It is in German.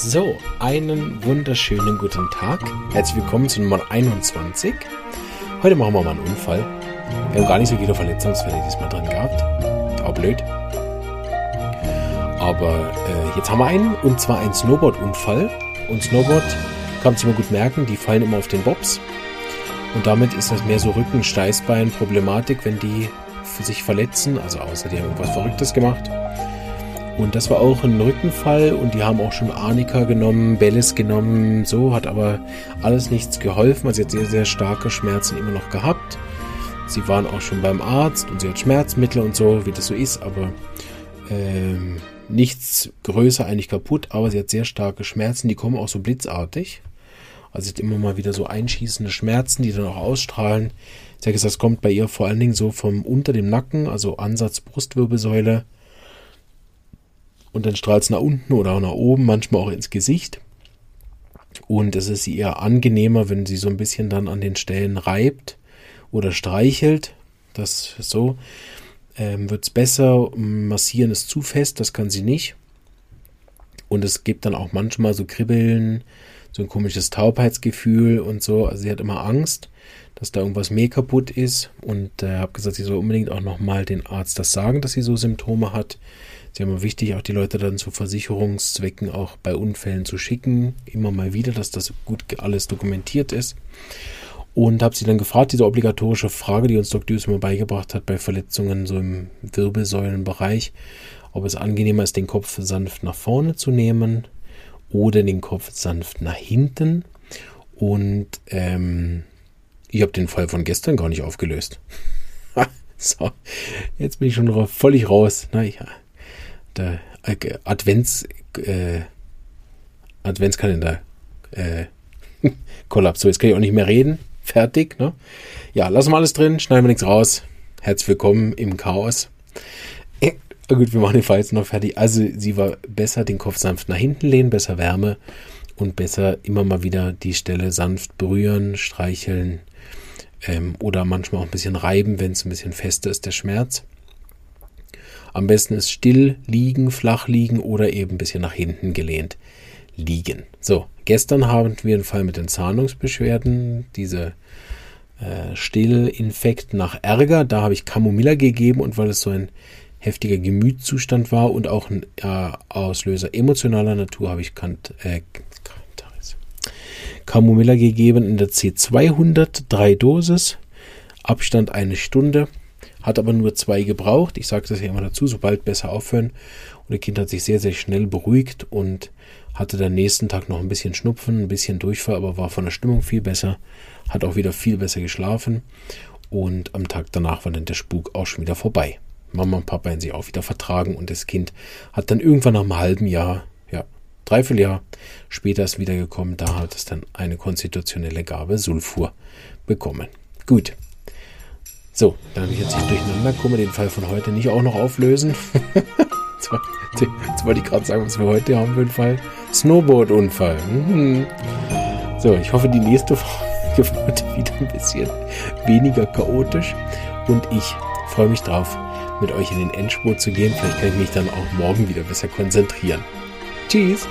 So, einen wunderschönen guten Tag. Herzlich willkommen zu Nummer 21. Heute machen wir mal einen Unfall. Wir haben gar nicht so viele Verletzungsfälle diesmal drin gehabt. Auch blöd. Aber äh, jetzt haben wir einen, und zwar einen Snowboard-Unfall. Und Snowboard, kann man sich immer gut merken, die fallen immer auf den Bobs. Und damit ist das mehr so Rücken, Steißbein, Problematik, wenn die sich verletzen. Also außer die haben irgendwas Verrücktes gemacht. Und das war auch ein Rückenfall und die haben auch schon Arnika genommen, Bellis genommen, so, hat aber alles nichts geholfen. Also sie hat sehr, sehr starke Schmerzen immer noch gehabt. Sie waren auch schon beim Arzt und sie hat Schmerzmittel und so, wie das so ist, aber ähm, nichts größer eigentlich kaputt, aber sie hat sehr starke Schmerzen, die kommen auch so blitzartig. Also sie hat immer mal wieder so einschießende Schmerzen, die dann auch ausstrahlen. Sie hat gesagt, das kommt bei ihr vor allen Dingen so vom unter dem Nacken, also Ansatz Brustwirbelsäule und dann strahlt es nach unten oder auch nach oben, manchmal auch ins Gesicht. Und es ist eher angenehmer, wenn sie so ein bisschen dann an den Stellen reibt oder streichelt. Das ist so. Ähm, Wird es besser. Massieren ist zu fest, das kann sie nicht. Und es gibt dann auch manchmal so Kribbeln, so ein komisches Taubheitsgefühl und so. Also sie hat immer Angst, dass da irgendwas mehr kaputt ist. Und äh, habe gesagt, sie soll unbedingt auch nochmal den Arzt das sagen, dass sie so Symptome hat. Ist ja immer wichtig, auch die Leute dann zu Versicherungszwecken auch bei Unfällen zu schicken. Immer mal wieder, dass das gut alles dokumentiert ist. Und habe sie dann gefragt, diese obligatorische Frage, die uns Dr. Düs immer beigebracht hat bei Verletzungen so im Wirbelsäulenbereich, ob es angenehmer ist, den Kopf sanft nach vorne zu nehmen oder den Kopf sanft nach hinten. Und ähm, ich habe den Fall von gestern gar nicht aufgelöst. so, jetzt bin ich schon völlig raus. Naja, der äh, Advents, äh, Adventskalender äh, Kollaps. So, jetzt kann ich auch nicht mehr reden. Fertig, ne? Ja, lassen wir alles drin, schneiden wir nichts raus. Herzlich willkommen im Chaos. Äh, gut, wir machen den Fall jetzt noch fertig. Also, sie war besser den Kopf sanft nach hinten lehnen, besser Wärme und besser immer mal wieder die Stelle sanft berühren, streicheln ähm, oder manchmal auch ein bisschen reiben, wenn es ein bisschen fester ist, der Schmerz. Am besten ist still liegen, flach liegen oder eben ein bisschen nach hinten gelehnt liegen. So, gestern haben wir einen Fall mit den Zahnungsbeschwerden, diese äh, Stillinfekt nach Ärger. Da habe ich Camomilla gegeben und weil es so ein heftiger Gemütszustand war und auch ein äh, Auslöser emotionaler Natur, habe ich Kant, äh, Camomilla gegeben in der C200, drei Dosis, Abstand eine Stunde hat aber nur zwei gebraucht. Ich sage das ja immer dazu, sobald besser aufhören. Und das Kind hat sich sehr, sehr schnell beruhigt und hatte dann nächsten Tag noch ein bisschen Schnupfen, ein bisschen Durchfall, aber war von der Stimmung viel besser, hat auch wieder viel besser geschlafen. Und am Tag danach war dann der Spuk auch schon wieder vorbei. Mama und Papa haben sich auch wieder vertragen und das Kind hat dann irgendwann nach einem halben Jahr, ja, dreiviertel Jahr später ist wiedergekommen, da hat es dann eine konstitutionelle Gabe Sulfur bekommen. Gut, so, damit ich jetzt nicht durcheinander komme, den Fall von heute nicht auch noch auflösen. jetzt wollte ich gerade sagen, was wir heute haben für einen Fall. Snowboard-Unfall. Mhm. So, ich hoffe, die nächste Folge wird wieder ein bisschen weniger chaotisch. Und ich freue mich drauf, mit euch in den Endspurt zu gehen. Vielleicht kann ich mich dann auch morgen wieder besser konzentrieren. Tschüss!